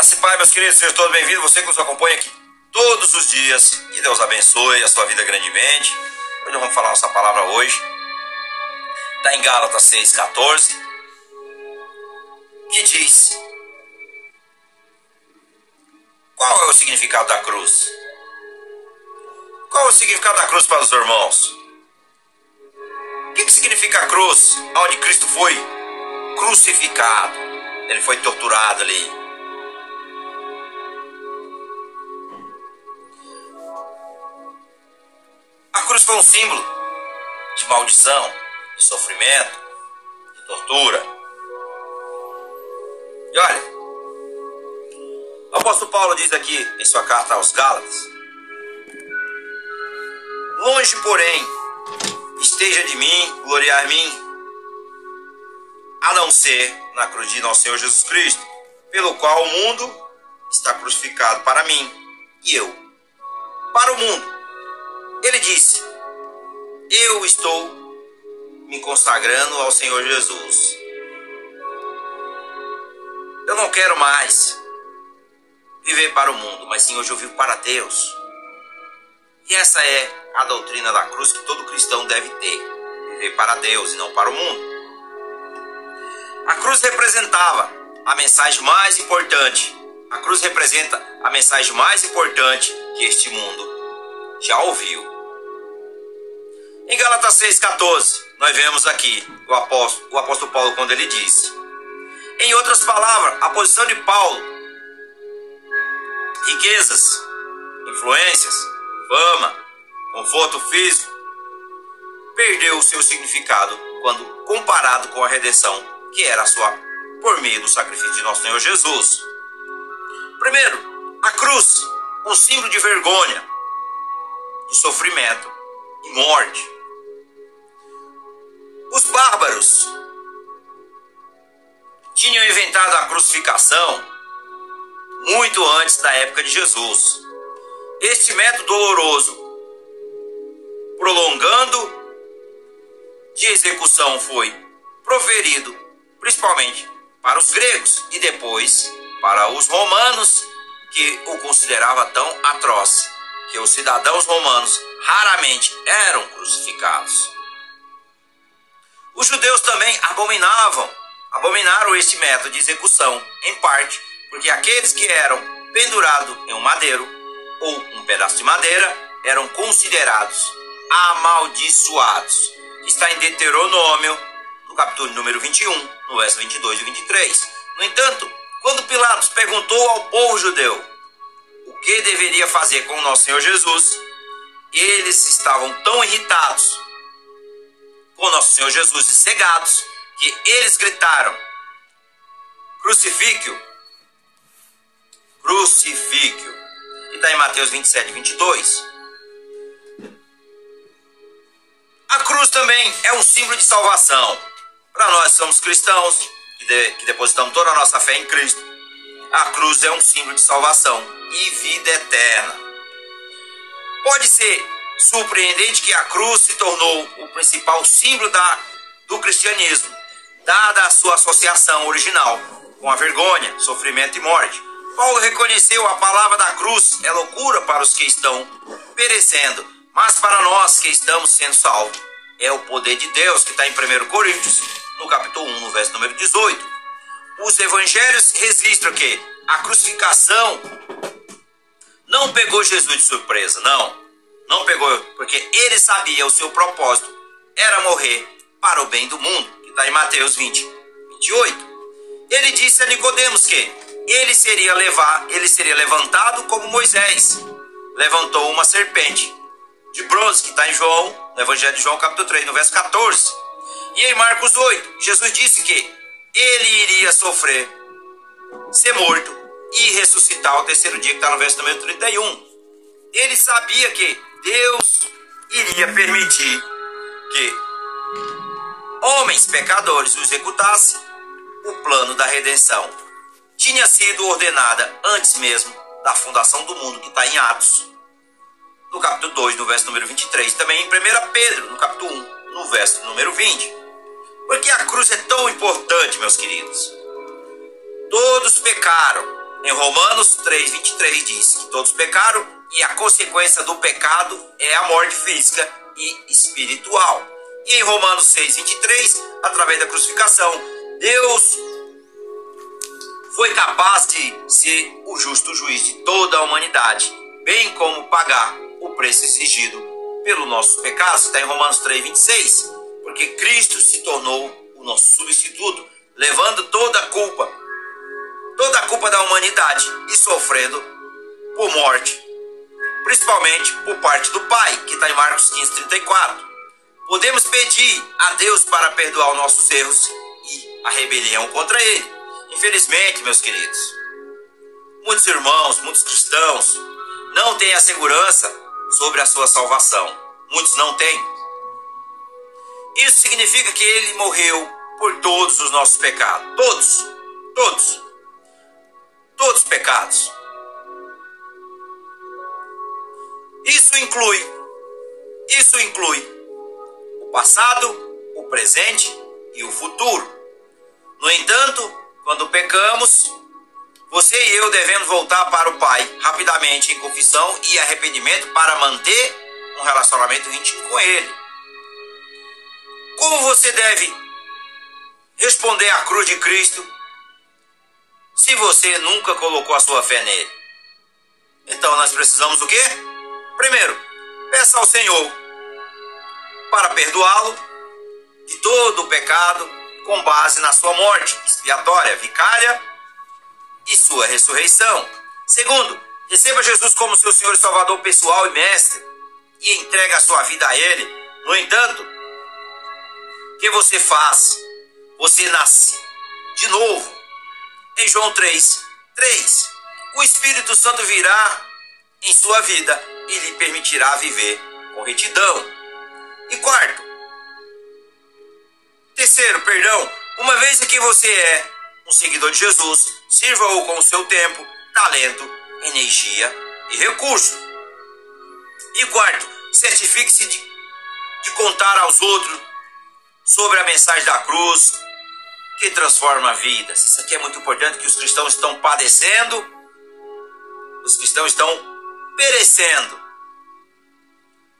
Graça e Pai, meus queridos, sejam todos bem-vindos. Você que nos acompanha aqui todos os dias. Que Deus abençoe a sua vida grandemente. Hoje nós vamos falar nossa palavra hoje. Está em Gálatas 6,14. Que diz: Qual é o significado da cruz? Qual é o significado da cruz para os irmãos? O que, que significa a cruz? Onde Cristo foi crucificado. Ele foi torturado ali. Foi um símbolo de maldição, de sofrimento, de tortura. E olha, o apóstolo Paulo diz aqui em sua carta aos Gálatas: Longe, porém, esteja de mim gloriar-me, a não ser na cruz de nosso Senhor Jesus Cristo, pelo qual o mundo está crucificado para mim e eu para o mundo. Ele disse: Eu estou me consagrando ao Senhor Jesus. Eu não quero mais viver para o mundo, mas sim hoje eu vivo para Deus. E essa é a doutrina da cruz que todo cristão deve ter: viver para Deus e não para o mundo. A cruz representava a mensagem mais importante. A cruz representa a mensagem mais importante que este mundo já ouviu. Em Gálatas 6,14, nós vemos aqui o apóstolo, o apóstolo Paulo quando ele disse: Em outras palavras, a posição de Paulo, riquezas, influências, fama, conforto físico, perdeu o seu significado quando comparado com a redenção que era sua por meio do sacrifício de nosso Senhor Jesus. Primeiro, a cruz, um símbolo de vergonha, de sofrimento e morte. Os bárbaros tinham inventado a crucificação muito antes da época de Jesus. Este método doloroso, prolongando de execução, foi proferido principalmente para os gregos e depois para os romanos, que o considerava tão atroz que os cidadãos romanos raramente eram crucificados. Os judeus também abominavam, abominaram este método de execução, em parte porque aqueles que eram pendurados em um madeiro ou um pedaço de madeira eram considerados amaldiçoados. Está em Deuteronômio, no capítulo número 21, no verso 22 e 23. No entanto, quando Pilatos perguntou ao povo judeu o que deveria fazer com o nosso Senhor Jesus, eles estavam tão irritados com nosso Senhor Jesus e cegados, que eles gritaram: Crucifíquio, crucifíquio. E está em Mateus 27, 22. A cruz também é um símbolo de salvação. Para nós somos cristãos, que, de, que depositamos toda a nossa fé em Cristo, a cruz é um símbolo de salvação e vida eterna. Pode ser surpreendente que a cruz se tornou o principal símbolo da, do cristianismo, dada a sua associação original com a vergonha, sofrimento e morte. Paulo reconheceu a palavra da cruz é loucura para os que estão perecendo, mas para nós que estamos sendo salvos é o poder de Deus que está em 1 Coríntios, no capítulo 1, no verso número 18. Os evangelhos registram que a crucificação não pegou Jesus de surpresa, não. Não pegou, porque ele sabia o seu propósito era morrer para o bem do mundo, que está em Mateus 20, 28. Ele disse a Nicodemos que ele seria levar, ele seria levantado como Moisés levantou uma serpente de bronze, que está em João, no Evangelho de João, capítulo 3, no verso 14. E em Marcos 8, Jesus disse que ele iria sofrer, ser morto e ressuscitar ao terceiro dia, que está no verso número 31. Ele sabia que Deus iria permitir que homens pecadores executassem, o plano da redenção tinha sido ordenada antes mesmo da fundação do mundo, que está em Atos, no capítulo 2, no verso número 23, também em 1 Pedro, no capítulo 1, no verso número 20. Porque a cruz é tão importante, meus queridos. Todos pecaram Em Romanos 3, 23 diz que todos pecaram e a consequência do pecado é a morte física e espiritual. E em Romanos 6, 23, através da crucificação, Deus foi capaz de ser o justo juiz de toda a humanidade, bem como pagar o preço exigido pelo nosso pecado. Está em Romanos 3, 26. Porque Cristo se tornou o nosso substituto, levando toda a culpa, toda a culpa da humanidade e sofrendo por morte, principalmente por parte do Pai, que está em Marcos 15, 34. Podemos pedir a Deus para perdoar os nossos erros e a rebelião contra Ele. Infelizmente, meus queridos, muitos irmãos, muitos cristãos não têm a segurança sobre a sua salvação. Muitos não têm. Isso significa que ele morreu por todos os nossos pecados. Todos. Todos. Todos os pecados. Isso inclui. Isso inclui o passado, o presente e o futuro. No entanto, quando pecamos, você e eu devemos voltar para o Pai rapidamente em confissão e arrependimento para manter um relacionamento íntimo com Ele. Como você deve responder à cruz de Cristo se você nunca colocou a sua fé nele? Então nós precisamos do quê? Primeiro, peça ao Senhor para perdoá-lo de todo o pecado com base na sua morte expiatória, vicária e sua ressurreição. Segundo, receba Jesus como seu Senhor e Salvador pessoal e mestre e entregue a sua vida a Ele. No entanto, o que você faz? Você nasce de novo. Em João 3, 3, o Espírito Santo virá em sua vida e lhe permitirá viver com retidão. E quarto, terceiro, perdão, uma vez que você é um seguidor de Jesus, sirva-o com o seu tempo, talento, energia e recurso. E quarto, certifique-se de, de contar aos outros sobre a mensagem da cruz que transforma vidas. Isso aqui é muito importante que os cristãos estão padecendo, os cristãos estão perecendo,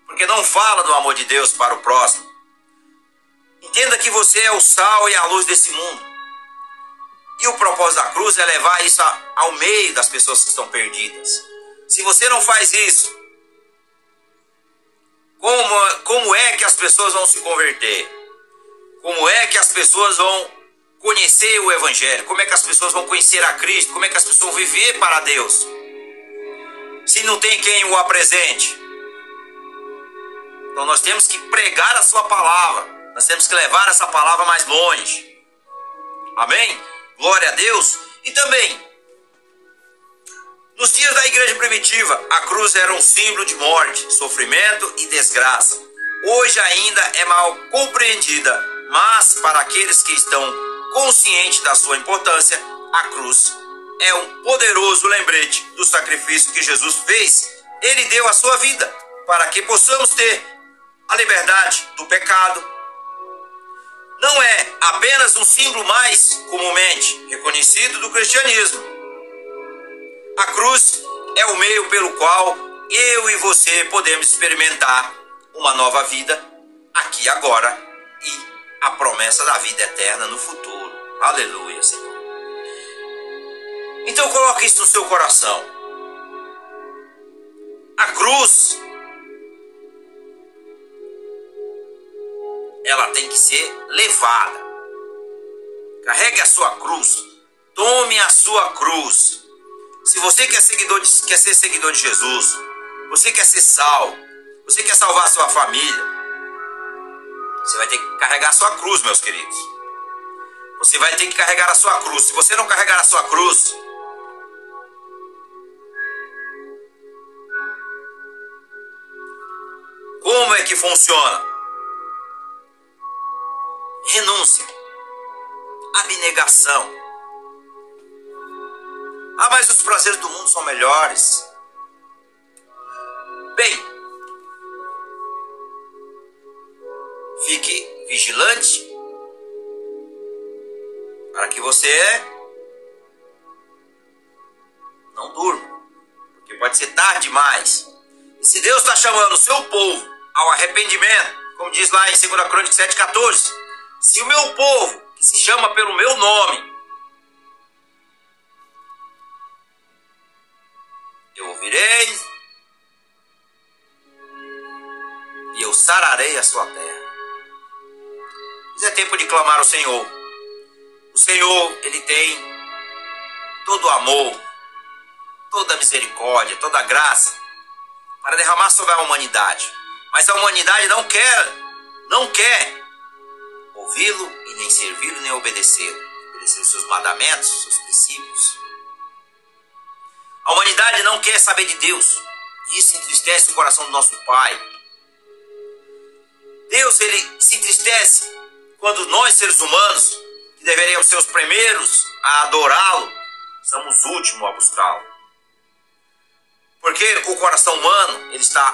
porque não fala do amor de Deus para o próximo. Entenda que você é o sal e a luz desse mundo. E o propósito da cruz é levar isso ao meio das pessoas que estão perdidas. Se você não faz isso, como, como é que as pessoas vão se converter? Como é que as pessoas vão conhecer o Evangelho? Como é que as pessoas vão conhecer a Cristo? Como é que as pessoas vão viver para Deus? Se não tem quem o apresente. Então nós temos que pregar a Sua palavra. Nós temos que levar essa palavra mais longe. Amém? Glória a Deus. E também, nos dias da igreja primitiva, a cruz era um símbolo de morte, sofrimento e desgraça. Hoje ainda é mal compreendida, mas para aqueles que estão conscientes da sua importância, a cruz é um poderoso lembrete do sacrifício que Jesus fez. Ele deu a sua vida para que possamos ter a liberdade do pecado, não é apenas um símbolo mais comumente reconhecido do cristianismo. A cruz é o meio pelo qual eu e você podemos experimentar uma nova vida aqui agora e a promessa da vida eterna no futuro. Aleluia, Senhor. Então coloque isso no seu coração. A cruz ela tem que ser levada. Carregue a sua cruz. Tome a sua cruz. Se você quer, seguidor de, quer ser seguidor de Jesus, você quer ser sal, você quer salvar a sua família, você vai ter que carregar a sua cruz, meus queridos. Você vai ter que carregar a sua cruz. Se você não carregar a sua cruz, que funciona? renúncia, abnegação. Ah, mas os prazeres do mundo são melhores. Bem, fique vigilante para que você não durma, porque pode ser tarde demais. E se Deus está chamando o seu povo ao arrependimento, como diz lá em 2 Crônicas 7,14, se o meu povo, que se chama pelo meu nome, eu ouvirei e eu sararei a sua terra. Mas é tempo de clamar ao Senhor. O Senhor, Ele tem todo o amor, toda a misericórdia, toda a graça para derramar sobre a humanidade. Mas a humanidade não quer, não quer ouvi-lo e nem servi-lo nem obedecê-lo, obedecer os seus mandamentos, os seus princípios. A humanidade não quer saber de Deus. Isso entristece o coração do nosso Pai. Deus ele se entristece quando nós seres humanos, que deveríamos ser os primeiros a adorá-lo, somos os últimos a buscá-lo. Porque o coração humano ele está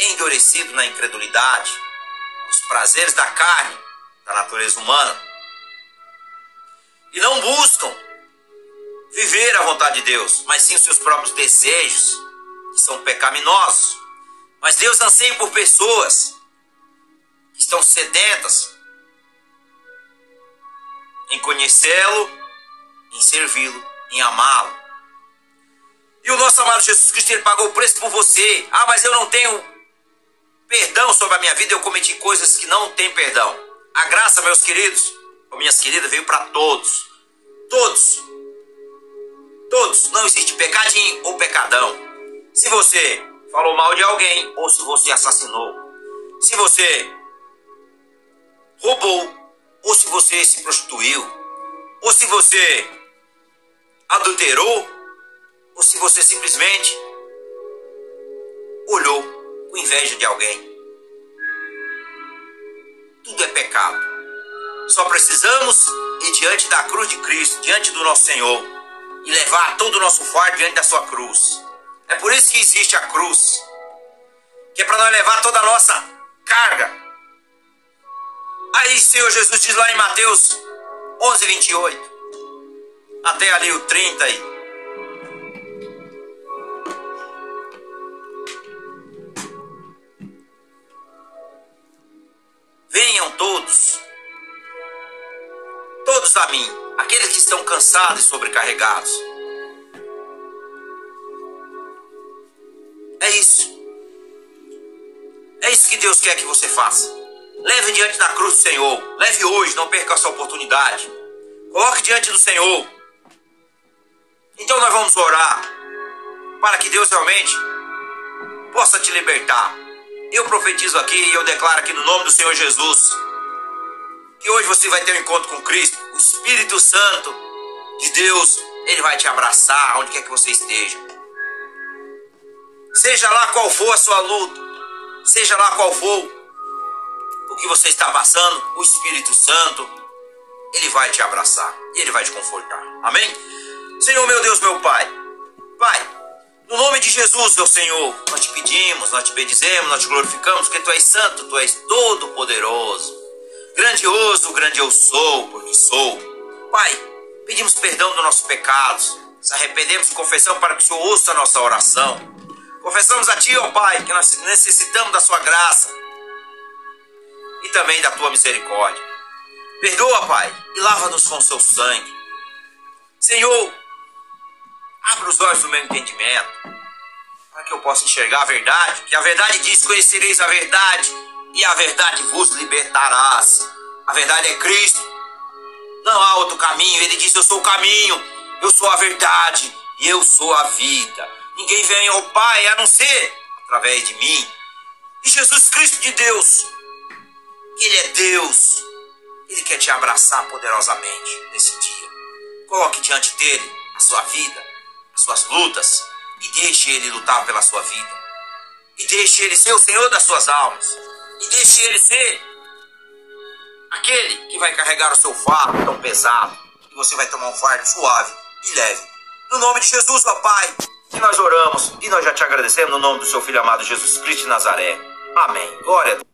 endurecido na incredulidade, os prazeres da carne, da natureza humana, e não buscam viver a vontade de Deus, mas sim os seus próprios desejos, que são pecaminosos. Mas Deus anseia por pessoas que estão sedentas em conhecê-lo, em servi-lo, em amá-lo. E o nosso amado Jesus Cristo, ele pagou o preço por você. Ah, mas eu não tenho perdão sobre a minha vida, eu cometi coisas que não têm perdão. A graça, meus queridos, ou minhas queridas, veio para todos. Todos. Todos. Não existe pecadinho ou pecadão. Se você falou mal de alguém, ou se você assassinou, se você roubou, ou se você se prostituiu, ou se você adulterou, ou se você simplesmente olhou com inveja de alguém. Tudo é pecado. Só precisamos ir diante da cruz de Cristo, diante do nosso Senhor, e levar todo o nosso fardo diante da sua cruz. É por isso que existe a cruz, que é para nós levar toda a nossa carga. Aí Senhor Jesus diz lá em Mateus 11, 28, até ali o 30 e todos, todos a mim, aqueles que estão cansados e sobrecarregados. É isso. É isso que Deus quer que você faça. Leve diante da cruz do Senhor. Leve hoje, não perca essa oportunidade. Coloque diante do Senhor. Então nós vamos orar para que Deus realmente possa te libertar. Eu profetizo aqui e eu declaro aqui no nome do Senhor Jesus que hoje você vai ter um encontro com Cristo. O Espírito Santo de Deus, ele vai te abraçar onde quer que você esteja. Seja lá qual for a sua luta, seja lá qual for o que você está passando, o Espírito Santo, ele vai te abraçar, ele vai te confortar. Amém? Senhor meu Deus, meu Pai. Pai, no nome de Jesus, meu Senhor, nós te pedimos, nós te bendizemos, nós te glorificamos, porque tu és santo, tu és todo poderoso. Grandioso, grande eu sou, porque sou. Pai, pedimos perdão dos nossos pecados, nos arrependemos confessamos para que o Senhor ouça a nossa oração. Confessamos a Ti, ó Pai, que nós necessitamos da Sua graça e também da Tua misericórdia. Perdoa, Pai, e lava-nos com o Seu sangue. Senhor, Abra os olhos do meu entendimento, para que eu possa enxergar a verdade, que a verdade diz: conhecereis a verdade, e a verdade vos libertarás. A verdade é Cristo. Não há outro caminho. Ele diz: Eu sou o caminho, eu sou a verdade e eu sou a vida. Ninguém vem ao Pai a não ser através de mim. E Jesus Cristo de Deus, Ele é Deus. Ele quer te abraçar poderosamente nesse dia. Coloque diante dele a sua vida, suas lutas e deixe Ele lutar pela sua vida. E deixe Ele ser o Senhor das suas almas. E deixe Ele ser aquele que vai carregar o seu fardo tão pesado. E você vai tomar um fardo suave e leve. No nome de Jesus, ó Pai, que nós oramos e nós já te agradecemos no nome do seu Filho amado Jesus Cristo de Nazaré. Amém. Glória a Deus.